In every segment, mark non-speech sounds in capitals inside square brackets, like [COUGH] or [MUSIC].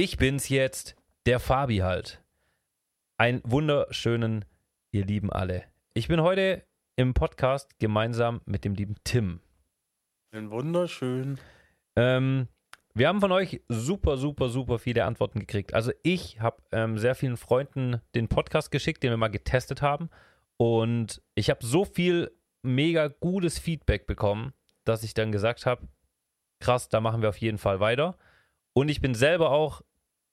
Ich bin's jetzt, der Fabi halt. Einen wunderschönen, ihr Lieben alle. Ich bin heute im Podcast gemeinsam mit dem lieben Tim. Ein wunderschön. Ähm, wir haben von euch super, super, super viele Antworten gekriegt. Also ich habe ähm, sehr vielen Freunden den Podcast geschickt, den wir mal getestet haben. Und ich habe so viel mega gutes Feedback bekommen, dass ich dann gesagt habe, krass, da machen wir auf jeden Fall weiter. Und ich bin selber auch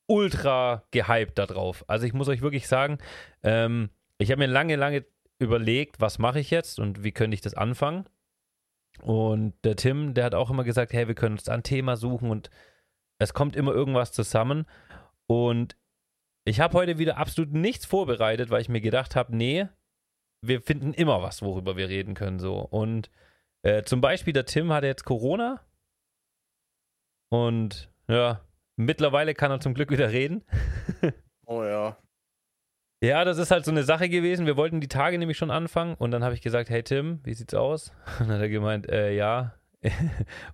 ultra gehypt darauf. Also ich muss euch wirklich sagen, ähm, ich habe mir lange, lange überlegt, was mache ich jetzt und wie könnte ich das anfangen. Und der Tim, der hat auch immer gesagt, hey, wir können uns ein Thema suchen und es kommt immer irgendwas zusammen. Und ich habe heute wieder absolut nichts vorbereitet, weil ich mir gedacht habe, nee, wir finden immer was, worüber wir reden können. So. Und äh, zum Beispiel der Tim hatte jetzt Corona. Und ja, mittlerweile kann er zum Glück wieder reden. [LAUGHS] Oh ja. Ja, das ist halt so eine Sache gewesen. Wir wollten die Tage nämlich schon anfangen und dann habe ich gesagt, hey Tim, wie sieht's aus? [LAUGHS] Und dann hat er gemeint, äh, ja. [LAUGHS]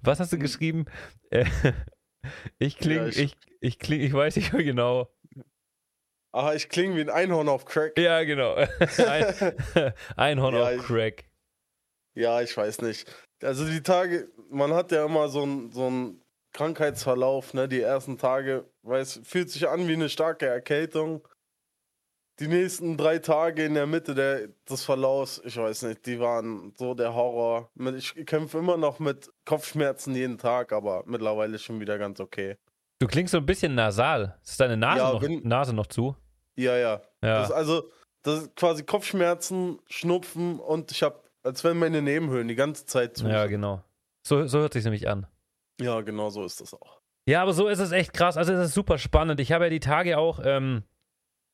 Was hast du geschrieben? Äh, ich klinge, Ja, ich, ich- ich, kling, ich weiß nicht mehr genau. Ah, ich klinge wie ein Einhorn auf Crack. Ja, genau. Ein, Einhorn Ja, auf ich- Crack. Ja, ich weiß nicht. Also die Tage, man hat ja immer so einen so einen Krankheitsverlauf, ne? Die ersten Tage, weiß, fühlt sich an wie eine starke Erkältung. Die nächsten drei Tage in der Mitte der, des Verlaufs, ich weiß nicht, die waren so der Horror. Ich kämpfe immer noch mit Kopfschmerzen jeden Tag, aber mittlerweile schon wieder ganz okay. Du klingst so ein bisschen nasal. Ist deine Nase, Ja, noch, wenn- Nase noch zu? Ja, ja. Ja. Das, also, das ist quasi Kopfschmerzen, Schnupfen und ich habe, als wenn meine Nebenhöhlen die ganze Zeit zu. Ja, genau. So, so hört sich nämlich an. Ja, genau so ist das auch. Ja, aber so ist es echt krass. Also es ist super spannend. Ich habe ja die Tage auch, ähm,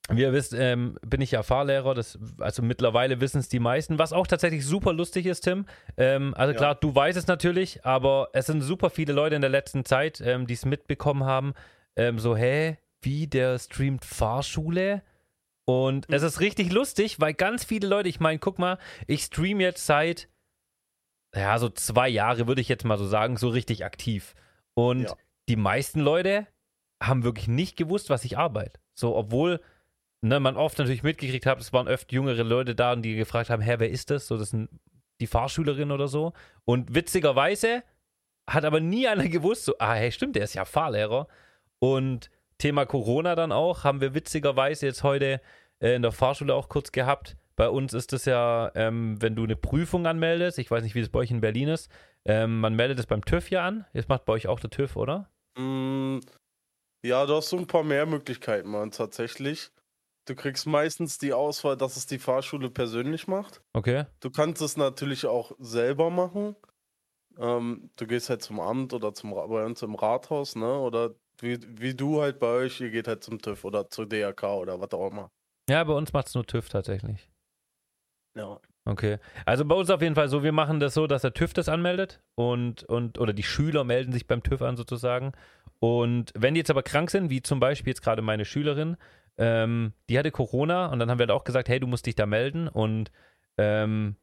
wie ihr wisst, ähm, bin ich ja Fahrlehrer. Das, also mittlerweile wissen es die meisten. Was auch tatsächlich super lustig ist, Tim. Ähm, also Ja. klar, du weißt es natürlich, aber es sind super viele Leute in der letzten Zeit, ähm, die es mitbekommen haben. Ähm, so, hä, wie der streamt Fahrschule? Und es ist richtig lustig, weil ganz viele Leute, ich meine, guck mal, ich stream jetzt seit, ja, so zwei Jahre, würde ich jetzt mal so sagen, so richtig aktiv. Und Ja. die meisten Leute haben wirklich nicht gewusst, was ich arbeite. So, obwohl ne, man oft natürlich mitgekriegt hat, es waren öfter jüngere Leute da, die gefragt haben, hä, wer ist das? So, das sind die Fahrschülerin oder so. Und witzigerweise hat aber nie einer [LAUGHS] gewusst, so, ah, hey, stimmt, der ist ja Fahrlehrer. Und Thema Corona dann auch, haben wir witzigerweise jetzt heute äh, in der Fahrschule auch kurz gehabt. Bei uns ist es ja, ähm, wenn du eine Prüfung anmeldest, ich weiß nicht, wie das bei euch in Berlin ist, ähm, man meldet es beim TÜV ja an. Jetzt macht bei euch auch der TÜV, oder? Mm, ja, du hast so ein paar mehr Möglichkeiten, man, tatsächlich. Du kriegst meistens die Auswahl, dass es die Fahrschule persönlich macht. Okay. Du kannst es natürlich auch selber machen. Ähm, du gehst halt zum Amt oder zum bei uns im Rathaus, ne? Oder wie, wie du halt bei euch, ihr geht halt zum TÜV oder zur DRK oder was auch immer. Ja, bei uns macht es nur TÜV tatsächlich. Ja. Okay. Also bei uns auf jeden Fall so, wir machen das so, dass der TÜV das anmeldet und, und oder die Schüler melden sich beim TÜV an sozusagen. Und wenn die jetzt aber krank sind, wie zum Beispiel jetzt gerade meine Schülerin, ähm, die hatte Corona und dann haben wir halt auch gesagt, hey, du musst dich da melden. Und ähm,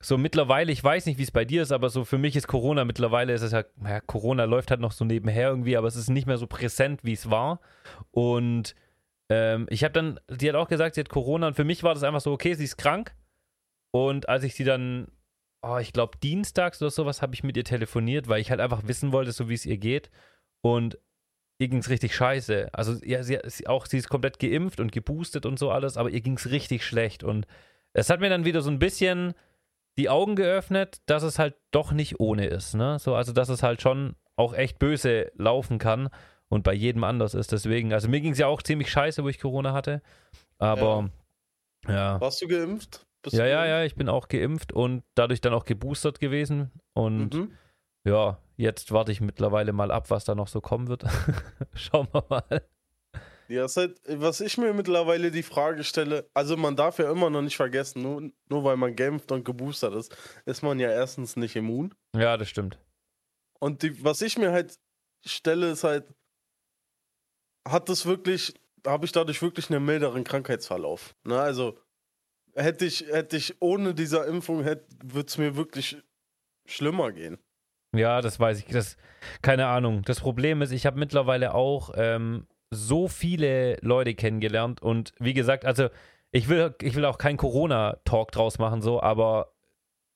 so mittlerweile, ich weiß nicht, wie es bei dir ist, aber so für mich ist Corona mittlerweile, ist es ja, ja, Corona läuft halt noch so nebenher irgendwie, aber es ist nicht mehr so präsent, wie es war. Und ähm, ich habe dann, die hat auch gesagt, sie hat Corona und für mich war das einfach so, okay, sie ist krank. Und als ich sie dann, oh, ich glaube, dienstags oder sowas, habe ich mit ihr telefoniert, weil ich halt einfach wissen wollte, so wie es ihr geht. Und ihr ging es richtig scheiße. Also, ja, sie, sie, auch sie ist komplett geimpft und geboostet und so alles, aber ihr ging es richtig schlecht. Und es hat mir dann wieder so ein bisschen die Augen geöffnet, dass es halt doch nicht ohne ist. Ne? So, also, dass es halt schon auch echt böse laufen kann und bei jedem anders ist. Deswegen, also mir ging es ja auch ziemlich scheiße, wo ich Corona hatte. Aber ja. Warst du geimpft? Bist Ja, ja, ja, ich bin auch geimpft und dadurch dann auch geboostert gewesen. Und Mhm. ja, jetzt warte ich mittlerweile mal ab, was da noch so kommen wird. [LAUGHS] Schauen wir mal. Ja, halt, was ich mir mittlerweile die Frage stelle, also man darf ja immer noch nicht vergessen, nur, nur weil man geimpft und geboostert ist, ist man ja erstens nicht immun. Ja, das stimmt. Und die, was ich mir halt stelle, ist halt, hat das wirklich, habe ich dadurch wirklich einen milderen Krankheitsverlauf? Ne? Also hätte ich, hätte ich ohne dieser Impfung, würde es mir wirklich schlimmer gehen. Ja, das weiß ich. Das, keine Ahnung. Das Problem ist, ich habe mittlerweile auch, ähm, so viele Leute kennengelernt und wie gesagt, also ich will, ich will auch keinen Corona-Talk draus machen, so, aber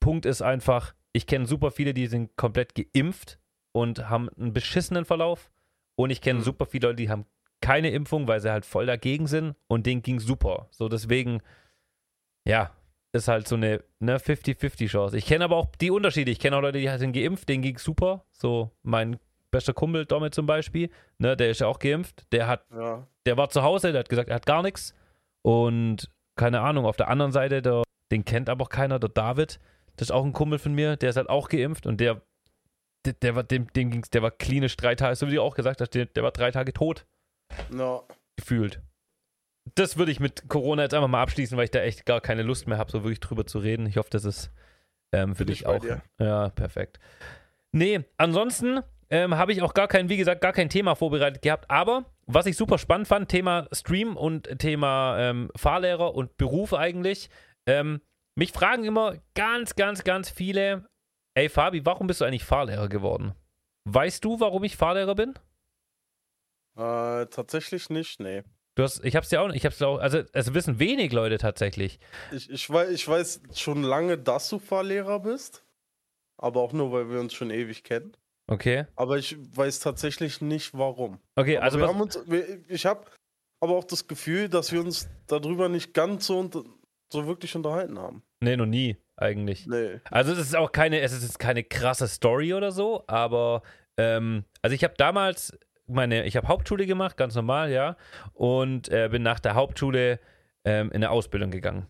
Punkt ist einfach, ich kenne super viele, die sind komplett geimpft und haben einen beschissenen Verlauf. Und ich kenne Mhm. super viele Leute, die haben keine Impfung, weil sie halt voll dagegen sind und denen ging super. So deswegen, ja, ist halt so eine ne, 50-50 Chance. Ich kenne aber auch die Unterschiede. Ich kenne auch Leute, die sind geimpft, denen ging super. So mein bester Kumpel Domme zum Beispiel, ne, der ist ja auch geimpft. Der hat Ja. der war zu Hause, der hat gesagt, er hat gar nichts. Und keine Ahnung, auf der anderen Seite, der, den kennt aber auch keiner, der David, das ist auch ein Kumpel von mir, der ist halt auch geimpft und der, der, der war, dem, dem ging's, der war klinisch drei Tage, so wie du auch gesagt hast, der, der war drei Tage tot, Ja. gefühlt. Das würde ich mit Corona jetzt einfach mal abschließen, weil ich da echt gar keine Lust mehr habe, so wirklich drüber zu reden. Ich hoffe, das ist ähm, für Bin dich auch. dir. Ja, perfekt. Nee, ansonsten ähm, habe ich auch gar kein, wie gesagt, gar kein Thema vorbereitet gehabt. Aber was ich super spannend fand, Thema Stream und Thema ähm, Fahrlehrer und Beruf eigentlich. Ähm, mich fragen immer ganz, ganz, ganz viele, ey Fabi, warum bist du eigentlich Fahrlehrer geworden? Weißt du, warum ich Fahrlehrer bin? Äh, tatsächlich nicht, nee. Du hast, ich hab's dir auch, ich hab's auch, also es wissen wenig Leute tatsächlich. Ich, ich, weiß, ich weiß schon lange, dass du Fahrlehrer bist. Aber auch nur, weil wir uns schon ewig kennen. Okay. Aber ich weiß tatsächlich nicht, warum. Okay, Aber also wir haben uns, wir, ich habe aber auch das Gefühl, dass wir uns darüber nicht ganz so, unter, so wirklich unterhalten haben. nee, noch nie eigentlich. Nee. Also es ist auch keine, es ist keine krasse Story oder so, aber ähm, also ich habe damals meine, ich habe Hauptschule gemacht, ganz normal, ja, und äh, bin nach der Hauptschule ähm, in eine Ausbildung gegangen.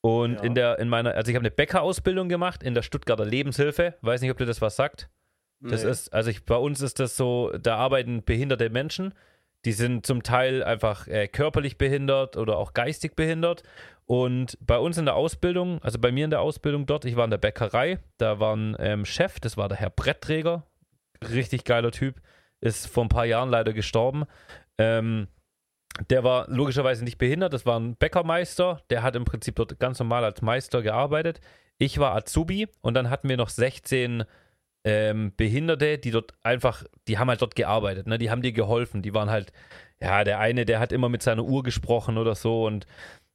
Und Ja. in der, in meiner, also ich habe eine Bäckerausbildung gemacht in der Stuttgarter Lebenshilfe. Weiß nicht, ob dir das was sagt. Das nee. ist, also ich, bei uns ist das so, da arbeiten behinderte Menschen. Die sind zum Teil einfach äh, körperlich behindert oder auch geistig behindert. Und bei uns in der Ausbildung, also bei mir in der Ausbildung dort, ich war in der Bäckerei, da war ein ähm, Chef, das war der Herr Brettträger, richtig geiler Typ, ist vor ein paar Jahren leider gestorben. Ähm, der war logischerweise nicht behindert, das war ein Bäckermeister, der hat im Prinzip dort ganz normal als Meister gearbeitet. Ich war Azubi und dann hatten wir noch 16 ähm, Behinderte, die dort einfach, die haben halt dort gearbeitet, ne? Die haben dir geholfen. Die waren halt, ja, der eine, der hat immer mit seiner Uhr gesprochen oder so und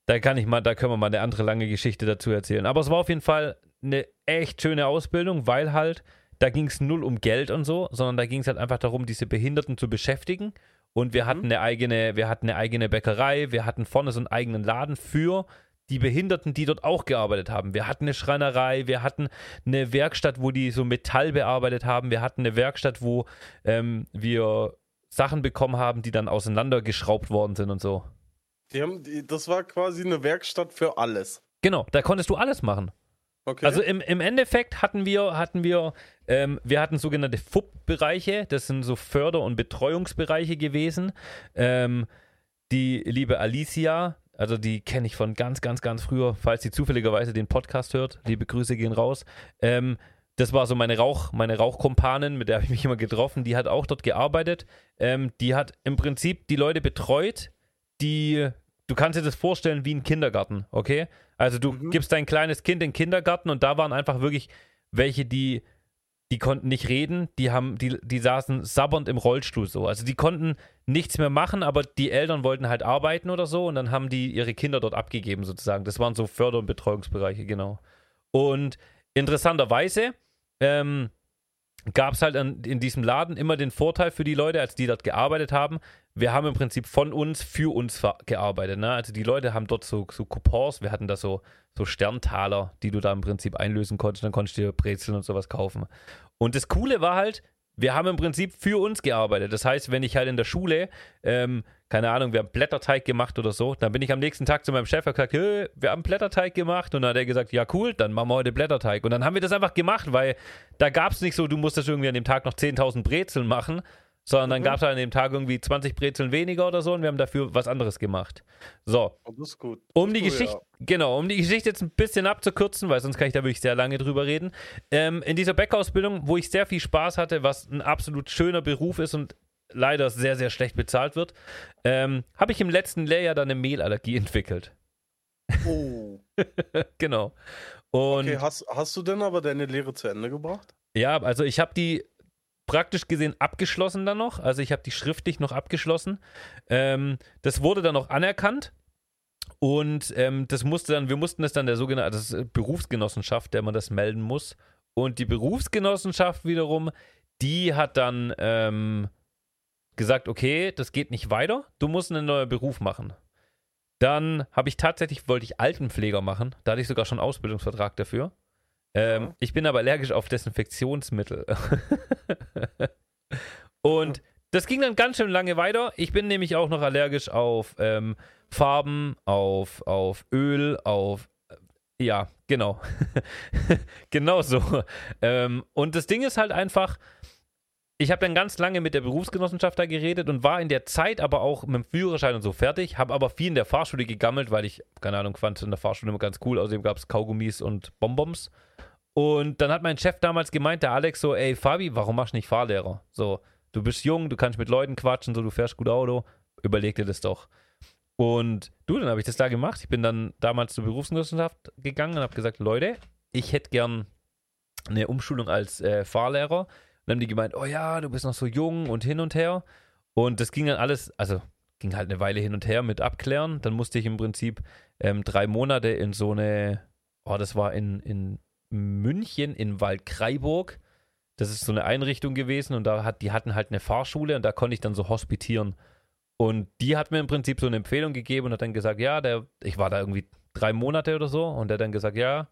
da kann ich mal, da können wir mal eine andere lange Geschichte dazu erzählen. Aber es war auf jeden Fall eine echt schöne Ausbildung, weil halt, da ging es null um Geld und so, sondern da ging es halt einfach darum, diese Behinderten zu beschäftigen. Und wir hatten eine eigene, wir hatten eine eigene Bäckerei, wir hatten vorne so einen eigenen Laden für die Behinderten, die dort auch gearbeitet haben. Wir hatten eine Schreinerei, wir hatten eine Werkstatt, wo die so Metall bearbeitet haben, wir hatten eine Werkstatt, wo ähm, wir Sachen bekommen haben, die dann auseinandergeschraubt worden sind und so. Die haben, das war quasi eine Werkstatt für alles. Genau, da konntest du alles machen. Okay. Also im, im Endeffekt hatten wir, hatten wir, ähm, wir hatten sogenannte FUB-Bereiche, das sind so Förder- und Betreuungsbereiche gewesen. Ähm, die liebe Alicia, also die kenne ich von ganz, ganz, ganz früher, falls sie zufälligerweise den Podcast hört, liebe Grüße gehen raus. Ähm, das war so meine Rauch, meine Rauchkumpanin, mit der habe ich mich immer getroffen, die hat auch dort gearbeitet. Ähm, die hat im Prinzip die Leute betreut, die, du kannst dir das vorstellen wie ein Kindergarten, okay? Also du Mhm. gibst dein kleines Kind in den Kindergarten und da waren einfach wirklich welche, die, die konnten nicht reden, die haben, die, die saßen sabbernd im Rollstuhl so. Also die konnten nichts mehr machen, aber die Eltern wollten halt arbeiten oder so und dann haben die ihre Kinder dort abgegeben sozusagen. Das waren so Förder- und Betreuungsbereiche, genau. Und interessanterweise ähm, gab es halt an, in diesem Laden immer den Vorteil für die Leute, als die dort gearbeitet haben. Wir haben im Prinzip von uns für uns gearbeitet. Ne? Also die Leute haben dort so, so Coupons, wir hatten da so, so Sterntaler, die du da im Prinzip einlösen konntest. Dann konntest du dir Brezeln und sowas kaufen. Und das Coole war halt, wir haben im Prinzip für uns gearbeitet. Das heißt, wenn ich halt in der Schule, ähm, keine Ahnung, wir haben Blätterteig gemacht oder so, dann bin ich am nächsten Tag zu meinem Chef und gesagt, wir haben Blätterteig gemacht. Und dann hat er gesagt, ja cool, dann machen wir heute Blätterteig. Und dann haben wir das einfach gemacht, weil da gab es nicht so, du musstest irgendwie an dem Tag noch 10.000 Brezeln machen, sondern dann Mhm. gab es halt an dem Tag irgendwie 20 Brezeln weniger oder so und wir haben dafür was anderes gemacht. So, Oh, das ist gut. um Das die ist cool, Geschichte, genau, um die Geschichte jetzt ein bisschen abzukürzen, weil sonst kann ich da wirklich sehr lange drüber reden. Ähm, in dieser Bäckerausbildung, wo ich sehr viel Spaß hatte, was ein absolut schöner Beruf ist und leider sehr, sehr schlecht bezahlt wird, ähm, habe ich im letzten Lehrjahr dann eine Mehlallergie [LAUGHS] entwickelt. Ja. Oh. [LAUGHS] genau. Und Okay, hast, hast du denn aber deine Lehre zu Ende gebracht? ja, also ich habe die praktisch gesehen abgeschlossen dann noch. Also ich habe die schriftlich noch abgeschlossen. Ähm, das wurde dann noch anerkannt. Und ähm, das musste dann, wir mussten das dann der sogenannte das Berufsgenossenschaft, der man das melden muss. Und die Berufsgenossenschaft wiederum, die hat dann ähm, gesagt, okay, das geht nicht weiter, du musst einen neuen Beruf machen. Dann habe ich tatsächlich, wollte ich Altenpfleger machen, da hatte ich sogar schon einen Ausbildungsvertrag dafür. Ähm. Ich bin aber allergisch auf Desinfektionsmittel. [LAUGHS] Und das ging dann ganz schön lange weiter. Ich bin nämlich auch noch allergisch auf ähm, Farben, auf, auf Öl, auf. äh, Ja, genau. [LAUGHS] genau so. Ähm, und das Ding ist halt einfach, ich habe dann ganz lange mit der Berufsgenossenschaft da geredet und war in der Zeit aber auch mit dem Führerschein und so fertig, habe aber viel in der Fahrschule gegammelt, weil ich, keine Ahnung, fand in der Fahrschule immer ganz cool. Außerdem gab es Kaugummis und Bonbons. Und dann hat mein Chef damals gemeint, der Alex, so, ey Fabi, warum machst du nicht Fahrlehrer? So, du bist jung, du kannst mit Leuten quatschen, so, du fährst gut Auto, überleg dir das doch. Und du, dann habe ich das da gemacht. Ich bin dann damals zur Berufsgenossenschaft gegangen und habe gesagt, Leute, ich hätte gern eine Umschulung als äh, Fahrlehrer. Dann haben die gemeint, oh ja, du bist noch so jung und hin und her. Und das ging dann alles, also ging halt eine Weile hin und her mit abklären. Dann musste ich im Prinzip ähm, drei Monate in so eine, oh, das war in, in München in Waldkraiburg. Das ist so eine Einrichtung gewesen und da hat, die hatten halt eine Fahrschule und da konnte ich dann so hospitieren. Und die hat mir im Prinzip so eine Empfehlung gegeben und hat dann gesagt, ja, der, ich war da irgendwie drei Monate oder so und der hat dann gesagt, ja,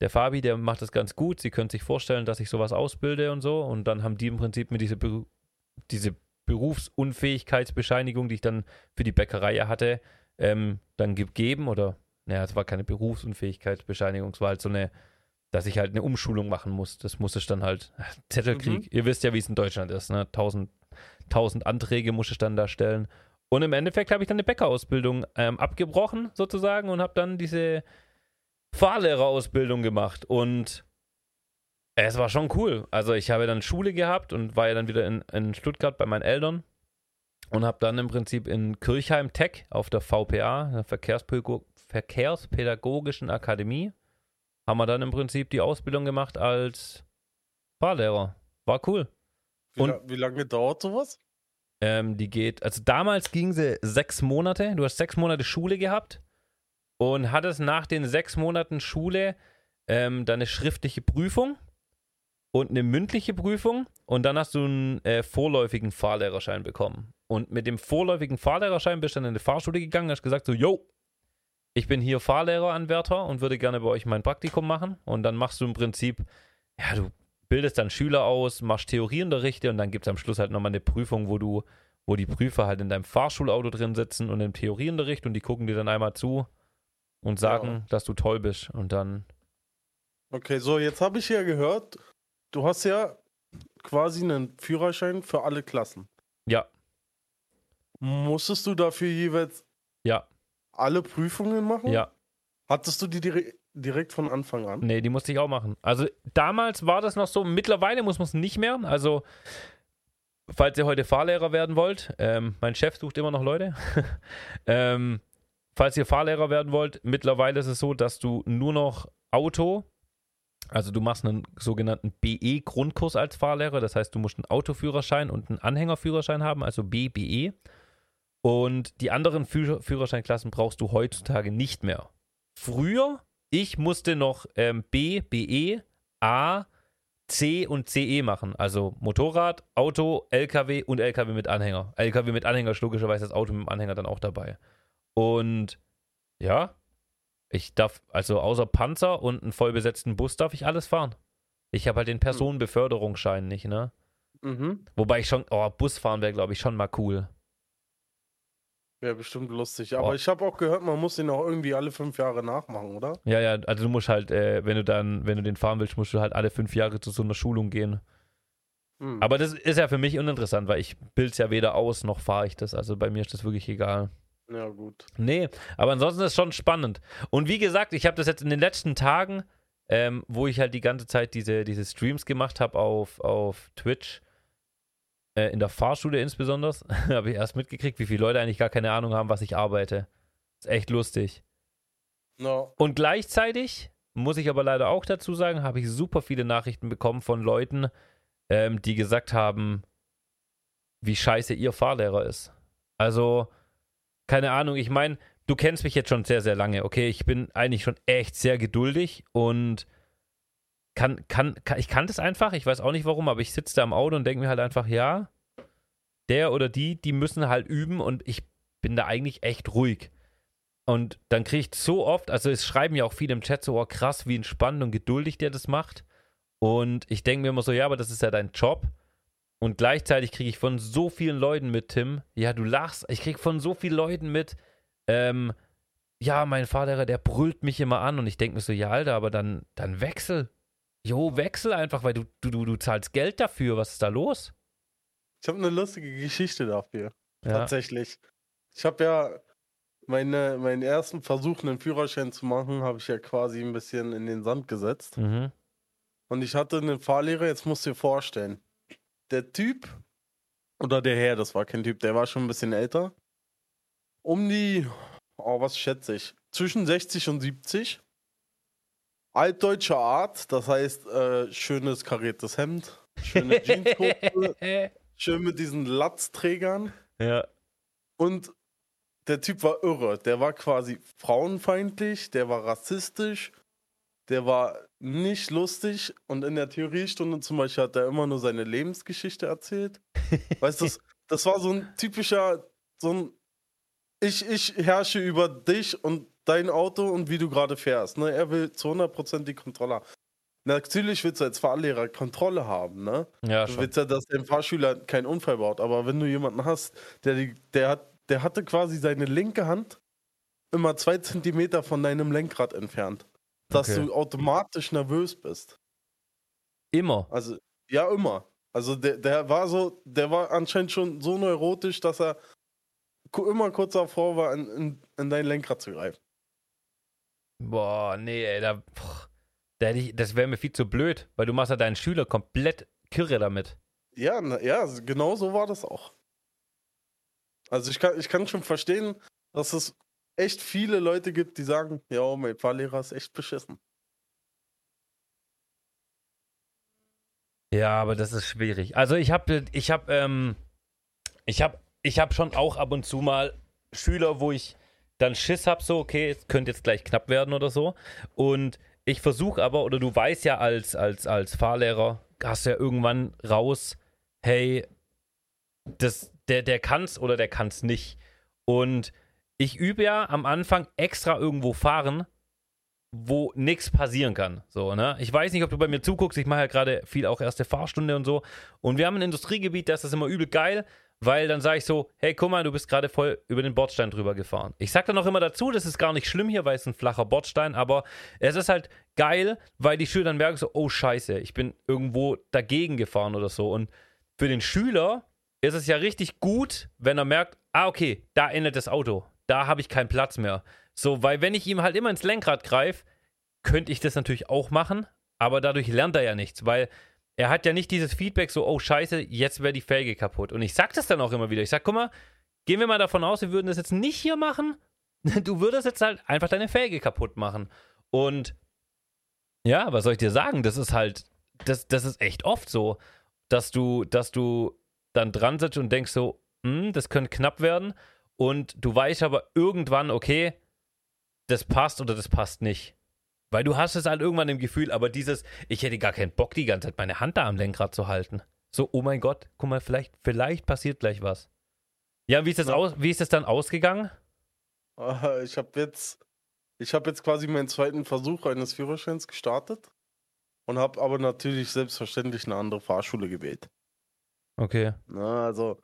der Fabi, der macht das ganz gut, sie können sich vorstellen, dass ich sowas ausbilde und so. Und dann haben die im Prinzip mir diese, Beru diese Berufsunfähigkeitsbescheinigung, die ich dann für die Bäckerei ja hatte, ähm, dann gegeben oder, naja, es war keine Berufsunfähigkeitsbescheinigung, es war halt so eine, dass ich halt eine Umschulung machen muss. Das musste ich dann halt, Zettelkrieg, ihr wisst ja, wie es in Deutschland ist, ne? Tausend, tausend Anträge musste ich dann da stellen. Und im Endeffekt habe ich dann eine Bäckerausbildung ähm, abgebrochen, sozusagen, und habe dann diese Fahrlehrerausbildung gemacht. Und es war schon cool. Also ich habe dann Schule gehabt und war ja dann wieder in, in Stuttgart bei meinen Eltern und habe dann im Prinzip in Kirchheim Tech auf der VPA, der Verkehrspädago Verkehrspädagogischen Akademie, haben wir dann im Prinzip die Ausbildung gemacht als Fahrlehrer. War cool. Wie, Und- wie lange dauert sowas? Ähm, die geht, also damals ging sie sechs Monate. Du hast sechs Monate Schule gehabt und hattest nach den sechs Monaten Schule ähm, dann eine schriftliche Prüfung und eine mündliche Prüfung und dann hast du einen äh, vorläufigen Fahrlehrerschein bekommen. Und mit dem vorläufigen Fahrlehrerschein bist du dann in eine Fahrschule gegangen und hast gesagt so, yo, ich bin hier Fahrlehreranwärter und würde gerne bei euch mein Praktikum machen. Und dann machst du im Prinzip, ja, du bildest dann Schüler aus, machst Theorieunterrichte und dann gibt es am Schluss halt nochmal eine Prüfung, wo du, wo die Prüfer halt in deinem Fahrschulauto drin sitzen und im Theorieunterricht und die gucken dir dann einmal zu und sagen, Ja. dass du toll bist. Und dann, Okay, so, jetzt habe ich ja gehört, du hast ja quasi einen Führerschein für alle Klassen. ja, Musstest du dafür jeweils ja, alle Prüfungen machen? ja. Hattest du die dire direkt von Anfang an? Nee, die musste ich auch machen. Also damals war das noch so, mittlerweile muss man es nicht mehr. Also, falls ihr heute Fahrlehrer werden wollt, ähm, mein Chef sucht immer noch Leute. [LAUGHS] ähm, falls ihr Fahrlehrer werden wollt, mittlerweile ist es so, dass du nur noch Auto, also du machst einen sogenannten BE-Grundkurs als Fahrlehrer, das heißt, du musst einen Autoführerschein und einen Anhängerführerschein haben, also BBE. Und die anderen Führ Führerscheinklassen brauchst du heutzutage nicht mehr. Früher, ich musste noch ähm, B, BE, A, C und CE machen. Also Motorrad, Auto, LKW und LKW mit Anhänger. LKW mit Anhänger ist logischerweise das Auto mit dem Anhänger dann auch dabei. Und ja, ich darf, also außer Panzer und einen vollbesetzten Bus darf ich alles fahren. Ich habe halt den Personenbeförderungsschein nicht, ne? Mhm. Wobei ich schon, oh, Busfahren wäre, glaube ich, schon mal cool. Wäre bestimmt lustig. Aber Boah. ich habe auch gehört, man muss den auch irgendwie alle fünf Jahre nachmachen, oder? Ja, ja, also du musst halt, äh, wenn du dann, wenn du den fahren willst, musst du halt alle fünf Jahre zu so einer Schulung gehen. Hm. Aber das ist ja für mich uninteressant, weil ich bilde es ja weder aus, noch fahre ich das. Also bei mir ist das wirklich egal. Ja, gut. Nee, aber ansonsten ist es schon spannend. Und wie gesagt, ich habe das jetzt in den letzten Tagen, ähm, wo ich halt die ganze Zeit diese, diese Streams gemacht habe auf, auf Twitch, äh, in der Fahrschule insbesondere, [LAUGHS] habe ich erst mitgekriegt, wie viele Leute eigentlich gar keine Ahnung haben, was ich arbeite. ist echt lustig. No. Und gleichzeitig, muss ich aber leider auch dazu sagen, habe ich super viele Nachrichten bekommen von Leuten, ähm, die gesagt haben, wie scheiße ihr Fahrlehrer ist. Also, keine Ahnung, ich meine, du kennst mich jetzt schon sehr, sehr lange, okay? Ich bin eigentlich schon echt sehr geduldig und kann, kann, kann ich kann das einfach, ich weiß auch nicht warum, aber ich sitze da im Auto und denke mir halt einfach, ja, der oder die, die müssen halt üben und ich bin da eigentlich echt ruhig. Und dann kriege ich so oft, also es schreiben ja auch viele im Chat so, oh krass, wie entspannt und geduldig der das macht. Und ich denke mir immer so, ja, aber das ist ja dein Job. Und gleichzeitig kriege ich von so vielen Leuten mit, Tim, ja, du lachst, ich kriege von so vielen Leuten mit, ähm, ja, mein Vater, der brüllt mich immer an und ich denke mir so, ja, Alter, aber dann, dann wechsel. Jo, wechsel einfach, weil du, du, du, du zahlst Geld dafür. Was ist da los? Ich habe eine lustige Geschichte dafür. Ja. Tatsächlich. Ich habe ja meine, meinen ersten Versuch, einen Führerschein zu machen, habe ich ja quasi ein bisschen in den Sand gesetzt. Mhm. Und ich hatte einen Fahrlehrer, jetzt musst du dir vorstellen. Der Typ, oder der Herr, das war kein Typ, der war schon ein bisschen älter. Um die, oh, was schätze ich, zwischen 60 und 70. Altdeutsche Art, das heißt, äh, schönes kariertes Hemd, schöne [LAUGHS] Jeanshose, schön mit diesen Latzträgern. Ja. Und der Typ war irre. Der war quasi frauenfeindlich, der war rassistisch, der war nicht lustig und in der Theoriestunde zum Beispiel hat er immer nur seine Lebensgeschichte erzählt. [LAUGHS] weißt du, das, das war so ein typischer, so ein ich, ich herrsche über dich und dein Auto und wie du gerade fährst. Ne? Er will zu 100% die Kontrolle. Natürlich willst du als Fahrlehrer Kontrolle haben, ne? Ja, du schon. willst ja, dass dein Fahrschüler keinen Unfall baut. Aber wenn du jemanden hast, der, die, der, hat, der hatte quasi seine linke Hand immer zwei Zentimeter von deinem Lenkrad entfernt, dass Okay. du automatisch nervös bist. Immer. Also, ja, immer. Also der, der war so, der war anscheinend schon so neurotisch, dass er immer kurz davor war, in, in, in dein Lenkrad zu greifen. Boah, nee, ey, da, pff, da ich, das wäre mir viel zu blöd, weil du machst ja deinen Schüler komplett kirre damit. Ja, na, ja, genau so war das auch. Also ich kann, ich kann schon verstehen, dass es echt viele Leute gibt, die sagen, ja, mein Fahrlehrer ist echt beschissen. Ja, aber das ist schwierig. Also ich habe, ich habe, ähm, ich habe, ich habe schon auch ab und zu mal Schüler, wo ich dann Schiss habe, so okay, es könnte jetzt gleich knapp werden oder so. Und ich versuche aber, oder du weißt ja als als als Fahrlehrer, hast ja irgendwann raus, hey, das, der der kann's oder der kann's nicht. Und ich übe ja am Anfang extra irgendwo fahren, wo nichts passieren kann. So, ne? Ich weiß nicht, ob du bei mir zuguckst. Ich mache ja gerade viel auch erste Fahrstunde und so. Und wir haben ein Industriegebiet, da ist das immer übel geil, weil dann sage ich so: Hey, guck mal, du bist gerade voll über den Bordstein drüber gefahren. Ich sag dann auch immer dazu, das ist gar nicht schlimm hier, weil es ein flacher Bordstein, aber es ist halt geil, weil die Schüler dann merken so: Oh, Scheiße, ich bin irgendwo dagegen gefahren oder so. Und für den Schüler ist es ja richtig gut, wenn er merkt: Ah, okay, da endet das Auto. Da habe ich keinen Platz mehr. So, weil wenn ich ihm halt immer ins Lenkrad greife, könnte ich das natürlich auch machen, aber dadurch lernt er ja nichts, weil er hat ja nicht dieses Feedback so, oh scheiße, jetzt wäre die Felge kaputt. Und ich sag das dann auch immer wieder. Ich sag, guck mal, gehen wir mal davon aus, wir würden das jetzt nicht hier machen. [LAUGHS] Du würdest jetzt halt einfach deine Felge kaputt machen. Und ja, was soll ich dir sagen? Das ist halt, das, das ist echt oft so, dass du, dass du dann dran sitzt und denkst so, hm, das könnte knapp werden. Und du weißt aber irgendwann, okay, das passt oder das passt nicht. Weil du hast es halt irgendwann im Gefühl, aber dieses, ich hätte gar keinen Bock, die ganze Zeit meine Hand da am Lenkrad zu halten. So, oh mein Gott, guck mal, vielleicht, vielleicht passiert gleich was. Ja, wie ist das, aus, wie ist das dann ausgegangen? Äh, Ich habe jetzt, ich habe jetzt quasi meinen zweiten Versuch eines Führerscheins gestartet und habe aber natürlich selbstverständlich eine andere Fahrschule gewählt. Okay. Na, also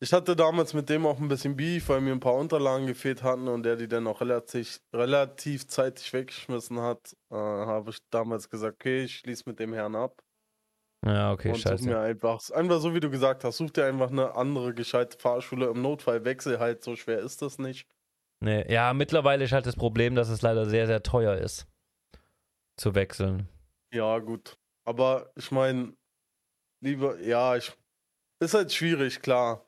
ich hatte damals mit dem auch ein bisschen Beef, weil mir ein paar Unterlagen gefehlt hatten und der die dann auch relativ, relativ zeitig weggeschmissen hat. Äh, habe ich damals gesagt, okay, ich schließe mit dem Herrn ab Ja, okay, und such scheiße. mir einfach, einfach so wie du gesagt hast, such dir einfach eine andere gescheite Fahrschule. Im Notfall wechsel halt, so schwer ist das nicht. Nee, ja, mittlerweile ist halt das Problem, dass es leider sehr, sehr teuer ist, zu wechseln. Ja, gut. Aber ich meine, lieber, ja, ich. Ist halt schwierig, klar.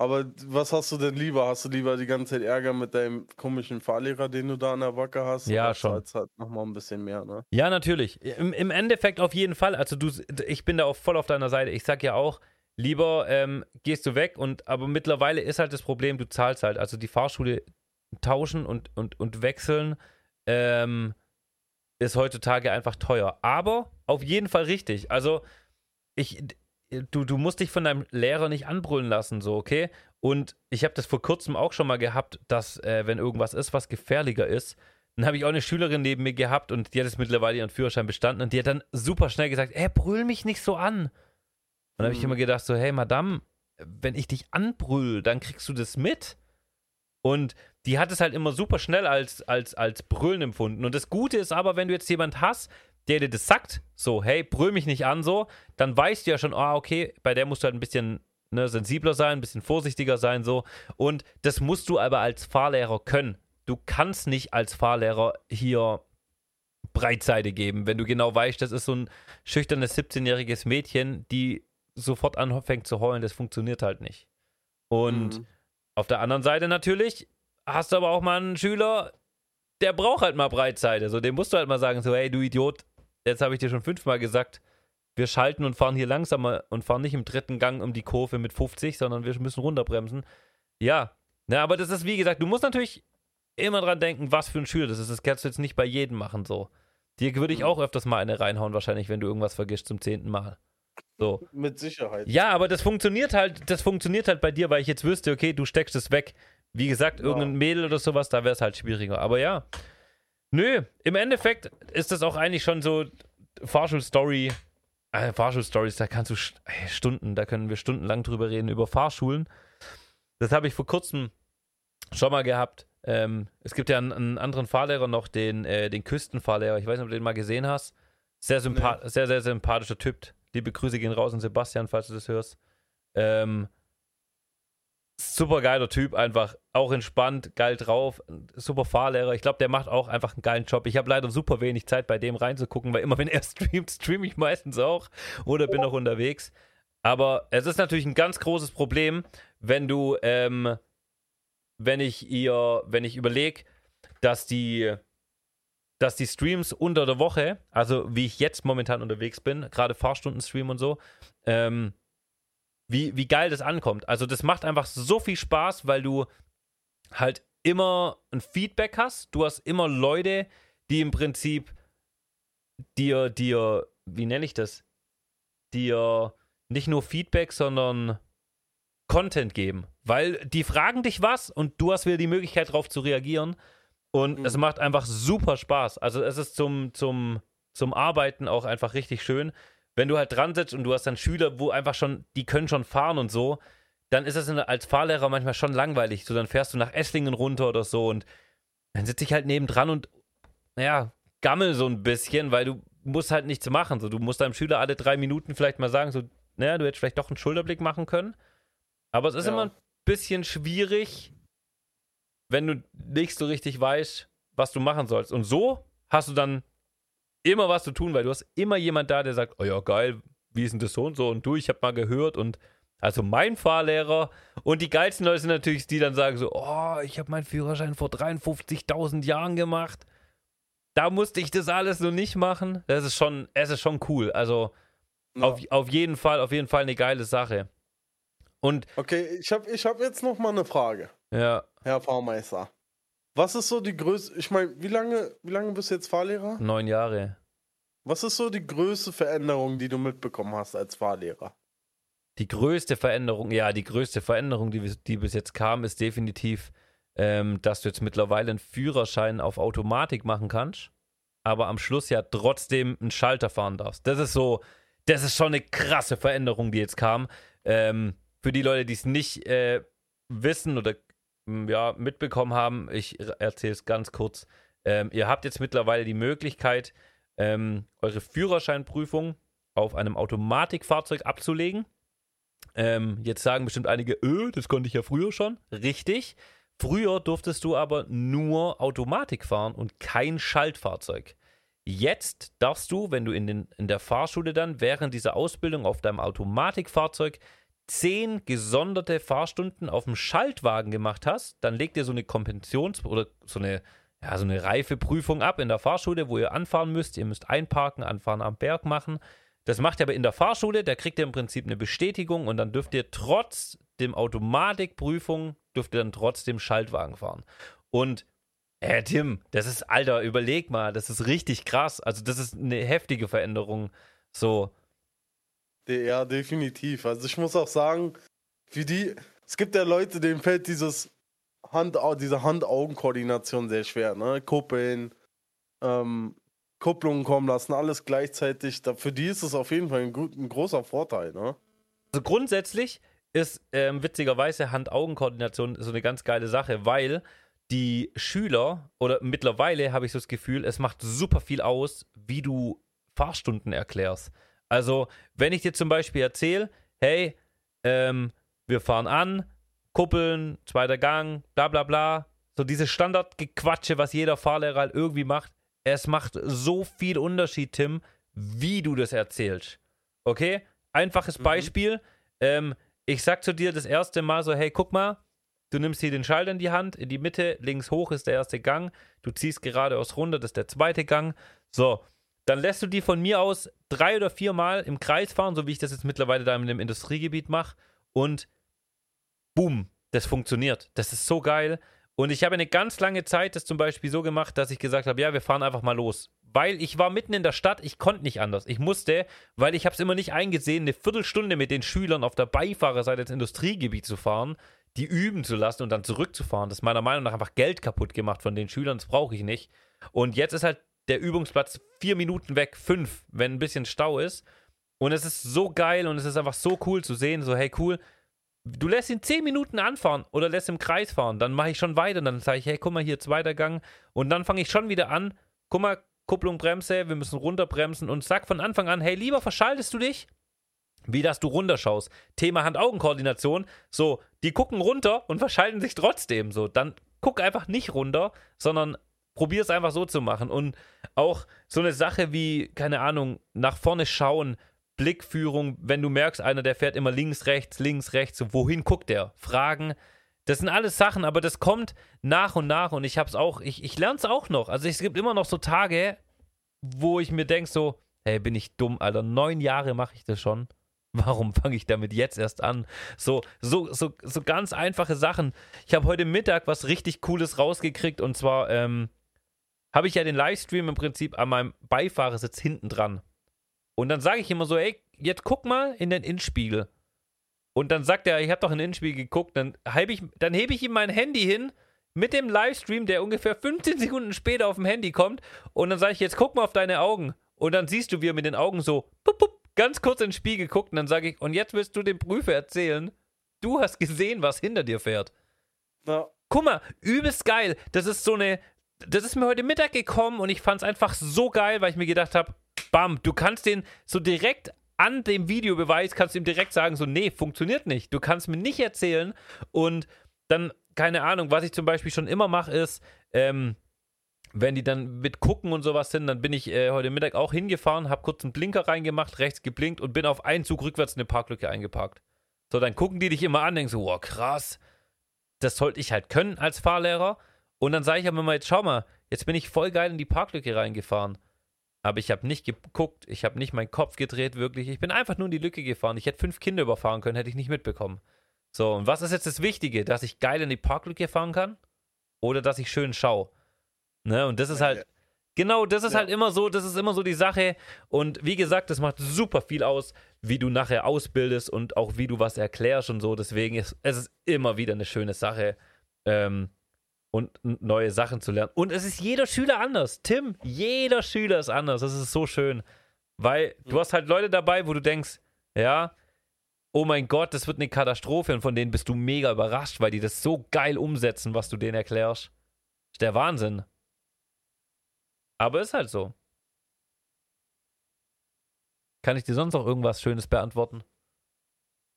Aber was hast du denn lieber? Hast du lieber die ganze Zeit Ärger mit deinem komischen Fahrlehrer, den du da an der Backe hast? Ja, Oder schon. zahlst halt nochmal ein bisschen mehr, ne? Ja, natürlich. Im, Im Endeffekt auf jeden Fall. Also du, ich bin da auch voll auf deiner Seite. Ich sag ja auch, lieber ähm, gehst du weg und aber mittlerweile ist halt das Problem, du zahlst halt. Also die Fahrschule tauschen und, und, und wechseln ähm, ist heutzutage einfach teuer. Aber auf jeden Fall richtig. Also ich, du, du musst dich von deinem Lehrer nicht anbrüllen lassen, so, okay? Und ich habe das vor kurzem auch schon mal gehabt, dass, äh, wenn irgendwas ist, was gefährlicher ist, dann habe ich auch eine Schülerin neben mir gehabt und die hat es mittlerweile ihren Führerschein bestanden und die hat dann super schnell gesagt, ey, brüll mich nicht so an. Und dann habe ich Mhm. immer gedacht, so, hey, Madame, wenn ich dich anbrüll, dann kriegst du das mit. Und die hat es halt immer super schnell als, als, als Brüllen empfunden. Und das Gute ist aber, wenn du jetzt jemand hast, der dir das sagt, so, hey, brüll mich nicht an, so, dann weißt du ja schon, ah, okay, bei der musst du halt ein bisschen ne, sensibler sein, ein bisschen vorsichtiger sein, so. Und das musst du aber als Fahrlehrer können. Du kannst nicht als Fahrlehrer hier Breitseite geben, wenn du genau weißt, das ist so ein schüchternes 17-jähriges Mädchen, die sofort anfängt zu heulen, das funktioniert halt nicht. Und Mhm. auf der anderen Seite natürlich hast du aber auch mal einen Schüler, der braucht halt mal Breitseite. So, dem musst du halt mal sagen, so, hey, du Idiot, jetzt habe ich dir schon fünfmal gesagt, wir schalten und fahren hier langsamer und fahren nicht im dritten Gang um die Kurve mit 50, sondern wir müssen runterbremsen. Ja, ne, aber das ist wie gesagt, du musst natürlich immer dran denken, was für ein Schüler das ist. Das kannst du jetzt nicht bei jedem machen, so. Dir würde ich Mhm. auch öfters mal eine reinhauen, wahrscheinlich, wenn du irgendwas vergisst zum zehnten Mal. So. Mit Sicherheit. Ja, aber das funktioniert halt, das funktioniert halt bei dir, weil ich jetzt wüsste, okay, du steckst es weg. Wie gesagt, Ja. irgendein Mädel oder sowas, da wäre es halt schwieriger. Aber ja. Nö, im Endeffekt ist das auch eigentlich schon so Fahrschulstory. Äh, Fahrschulstories, da kannst du ey, Stunden, da können wir stundenlang drüber reden, über Fahrschulen. Das habe ich vor kurzem schon mal gehabt. Ähm, es gibt ja einen, einen anderen Fahrlehrer noch, den, äh, den Küstenfahrlehrer. Ich weiß nicht, ob du den mal gesehen hast. Sehr, sympa sehr, sehr sympathischer Typ. Liebe Grüße gehen raus an Sebastian, falls du das hörst. Ähm, super geiler Typ, einfach auch entspannt, geil drauf, super Fahrlehrer. Ich glaube, der macht auch einfach einen geilen Job. Ich habe leider super wenig Zeit bei dem reinzugucken, weil immer wenn er [LAUGHS] streamt, streame ich meistens auch oder bin auch unterwegs. Aber es ist natürlich ein ganz großes Problem, wenn du, ähm, wenn ich ihr, wenn ich überlege, dass die, dass die Streams unter der Woche, also wie ich jetzt momentan unterwegs bin, gerade Fahrstunden-Stream und so, ähm, wie, wie geil das ankommt. Also das macht einfach so viel Spaß, weil du halt immer ein Feedback hast. Du hast immer Leute, die im Prinzip dir, dir, wie nenne ich das? Dir nicht nur Feedback, sondern Content geben. Weil die fragen dich was und du hast wieder die Möglichkeit darauf zu reagieren. Und Mhm. es macht einfach super Spaß. Also es ist zum, zum, zum Arbeiten auch einfach richtig schön. Wenn du halt dran sitzt und du hast dann Schüler, wo einfach schon, die können schon fahren und so, dann ist es in- als Fahrlehrer manchmal schon langweilig. So, dann fährst du nach Esslingen runter oder so und dann sitze ich halt nebendran und, naja, gammel so ein bisschen, weil du musst halt nichts machen. So, du musst deinem Schüler alle drei Minuten vielleicht mal sagen, so, naja, du hättest vielleicht doch einen Schulterblick machen können. Aber es ist Ja. immer ein bisschen schwierig, wenn du nicht so richtig weißt, was du machen sollst. Und so hast du dann immer was zu tun, weil du hast immer jemand da, der sagt, oh ja, geil, wie ist denn das so und so? Und du, ich habe mal gehört und also mein Fahrlehrer und die geilsten Leute sind natürlich die dann sagen so, oh, ich habe meinen Führerschein vor 53.000 Jahren gemacht. Da musste ich das alles so nicht machen. Das ist schon, es ist schon cool. Also Ja. auf, auf jeden Fall, auf jeden Fall eine geile Sache. Und Okay, ich habe ich hab jetzt noch mal eine Frage, ja, Herr Fahrmeister. Was ist so die größte, ich meine, wie lange, wie lange bist du jetzt Fahrlehrer? neun Jahre. Was ist so die größte Veränderung, die du mitbekommen hast als Fahrlehrer? Die größte Veränderung, ja, die größte Veränderung, die, die bis jetzt kam, ist definitiv, ähm, dass du jetzt mittlerweile einen Führerschein auf Automatik machen kannst, aber am Schluss ja trotzdem einen Schalter fahren darfst. Das ist so, das ist schon eine krasse Veränderung, die jetzt kam. Ähm, für die Leute, die es nicht äh, wissen oder ja, mitbekommen haben, ich erzähle es ganz kurz. Ähm, ihr habt jetzt mittlerweile die Möglichkeit, ähm, eure Führerscheinprüfung auf einem Automatikfahrzeug abzulegen. Ähm, jetzt sagen bestimmt einige, öh, das konnte ich ja früher schon. Richtig. Früher durftest du aber nur Automatik fahren und kein Schaltfahrzeug. Jetzt darfst du, wenn du in, den, in der Fahrschule dann während dieser Ausbildung auf deinem Automatikfahrzeug zehn gesonderte Fahrstunden auf dem Schaltwagen gemacht hast, dann legt ihr so eine Kompensions- oder so eine, ja, so eine Reifeprüfung ab in der Fahrschule, wo ihr anfahren müsst. Ihr müsst einparken, anfahren am Berg machen. Das macht ihr aber in der Fahrschule, da kriegt ihr im Prinzip eine Bestätigung und dann dürft ihr trotz dem Automatikprüfung, dürft ihr dann trotzdem Schaltwagen fahren. Und äh, Tim, das ist, Alter, überleg mal, das ist richtig krass. Also, das ist eine heftige Veränderung. So. Ja, definitiv. Also ich muss auch sagen, für die, es gibt ja Leute, denen fällt dieses Hand, diese Hand-Augen-Koordination sehr schwer, ne? Kuppeln, ähm, Kupplungen kommen lassen, alles gleichzeitig. Da, für die ist es auf jeden Fall ein, gut, ein großer Vorteil, ne? Also grundsätzlich ist ähm, witzigerweise Hand-Augen-Koordination so eine ganz geile Sache, weil die Schüler oder mittlerweile habe ich so das Gefühl, es macht super viel aus, wie du Fahrstunden erklärst. Also, wenn ich dir zum Beispiel erzähle, hey, ähm, wir fahren an, kuppeln, zweiter Gang, bla bla bla, so diese Standardgequatsche, was jeder Fahrlehrer halt irgendwie macht, es macht so viel Unterschied, Tim, wie du das erzählst. Okay? Einfaches mhm. Beispiel. Ähm, ich sag zu dir das erste Mal so, hey, guck mal, du nimmst hier den Schalter in die Hand, in die Mitte, links hoch ist der erste Gang, du ziehst geradeaus runter, das ist der zweite Gang. So, dann lässt du die von mir aus drei oder vier Mal im Kreis fahren, so wie ich das jetzt mittlerweile da in dem Industriegebiet mache. Und boom, das funktioniert. Das ist so geil. Und ich habe eine ganz lange Zeit das zum Beispiel so gemacht, dass ich gesagt habe, ja, wir fahren einfach mal los. Weil ich war mitten in der Stadt, ich konnte nicht anders. Ich musste, weil ich habe es immer nicht eingesehen, eine Viertelstunde mit den Schülern auf der Beifahrerseite ins Industriegebiet zu fahren, die üben zu lassen und dann zurückzufahren. Das ist meiner Meinung nach einfach Geld kaputt gemacht von den Schülern, das brauche ich nicht. Und jetzt ist halt der Übungsplatz vier Minuten weg, fünf, wenn ein bisschen Stau ist. Und es ist so geil und es ist einfach so cool zu sehen, so hey cool, du lässt ihn zehn Minuten anfahren oder lässt im Kreis fahren, dann mache ich schon weiter, dann sage ich, hey, guck mal, hier zweiter Gang. Und dann fange ich schon wieder an, guck mal, Kupplung, Bremse, wir müssen runterbremsen. Und sag von Anfang an, hey, lieber verschaltest du dich, wie dass du runterschaust. Thema Hand-Augen-Koordination, so, die gucken runter und verschalten sich trotzdem, so, dann guck einfach nicht runter, sondern probier es einfach so zu machen. Und auch so eine Sache wie, keine Ahnung, nach vorne schauen, Blickführung, wenn du merkst, einer, der fährt immer links, rechts, links, rechts, wohin guckt der? Fragen. Das sind alles Sachen, aber das kommt nach und nach und ich hab's auch, ich, ich lerne es auch noch. Also es gibt immer noch so Tage, wo ich mir denke so, hey, bin ich dumm, Alter, neun Jahre mache ich das schon. Warum fange ich damit jetzt erst an? So, so, so, so ganz einfache Sachen. Ich habe heute Mittag was richtig Cooles rausgekriegt und zwar, ähm, habe ich ja den Livestream im Prinzip an meinem Beifahrersitz hinten dran. Und dann sage ich immer so, ey, jetzt guck mal in den Innenspiegel. Und dann sagt er, ich habe doch in den Innenspiegel geguckt, dann hebe ich, dann hebe ich ihm mein Handy hin mit dem Livestream, der ungefähr 15 Sekunden später auf dem Handy kommt. Und dann sage ich, jetzt guck mal auf deine Augen. Und dann siehst du, wie er mit den Augen so pup, pup, ganz kurz in den Spiegel guckt. Und dann sage ich, und jetzt willst du dem Prüfer erzählen, du hast gesehen, was hinter dir fährt. Ja. Guck mal, übelst geil. Das ist so eine, das ist mir heute Mittag gekommen und ich fand es einfach so geil, weil ich mir gedacht habe, bam, du kannst den so direkt an dem Videobeweis, kannst du ihm direkt sagen, so, nee, funktioniert nicht. Du kannst mir nicht erzählen und dann, keine Ahnung, was ich zum Beispiel schon immer mache, ist, ähm, wenn die dann mit gucken und sowas sind, dann bin ich äh, heute Mittag auch hingefahren, habe kurz einen Blinker reingemacht, rechts geblinkt und bin auf einen Zug rückwärts in eine Parklücke eingeparkt. So, dann gucken die dich immer an, denken so, wow, krass, das sollte ich halt können als Fahrlehrer. Und dann sage ich aber mal, jetzt schau mal, jetzt bin ich voll geil in die Parklücke reingefahren. Aber ich habe nicht geguckt, ich habe nicht meinen Kopf gedreht, wirklich. Ich bin einfach nur in die Lücke gefahren. Ich hätte fünf Kinder überfahren können, hätte ich nicht mitbekommen. So, und was ist jetzt das Wichtige? Dass ich geil in die Parklücke fahren kann? Oder dass ich schön schaue? Ne? Und das ist halt, genau, das ist ja. halt immer so, das ist immer so die Sache. Und wie gesagt, das macht super viel aus, wie du nachher ausbildest und auch wie du was erklärst und so. Deswegen ist es immer wieder eine schöne Sache. Ähm, und neue Sachen zu lernen. Und es ist jeder Schüler anders. Tim, jeder Schüler ist anders. Das ist so schön. Weil du hast halt Leute dabei, wo du denkst, ja, oh mein Gott, das wird eine Katastrophe und von denen bist du mega überrascht, weil die das so geil umsetzen, was du denen erklärst. Ist der Wahnsinn. Aber ist halt so. Kann ich dir sonst noch irgendwas Schönes beantworten?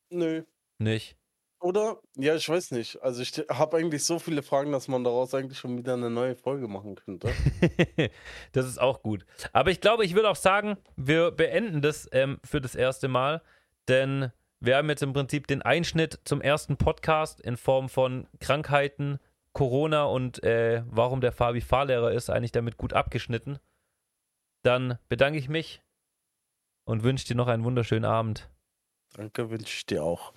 Nö. Nicht? Oder? Ja, ich weiß nicht. Also ich habe eigentlich so viele Fragen, dass man daraus eigentlich schon wieder eine neue Folge machen könnte. [LAUGHS] das ist auch gut. Aber ich glaube, ich würde auch sagen, wir beenden das ähm, für das erste Mal, denn wir haben jetzt im Prinzip den Einschnitt zum ersten Podcast in Form von Krankheiten, Corona und äh, warum der Fabi Fahrlehrer ist, eigentlich damit gut abgeschnitten. Dann bedanke ich mich und wünsche dir noch einen wunderschönen Abend. Danke, wünsche ich dir auch.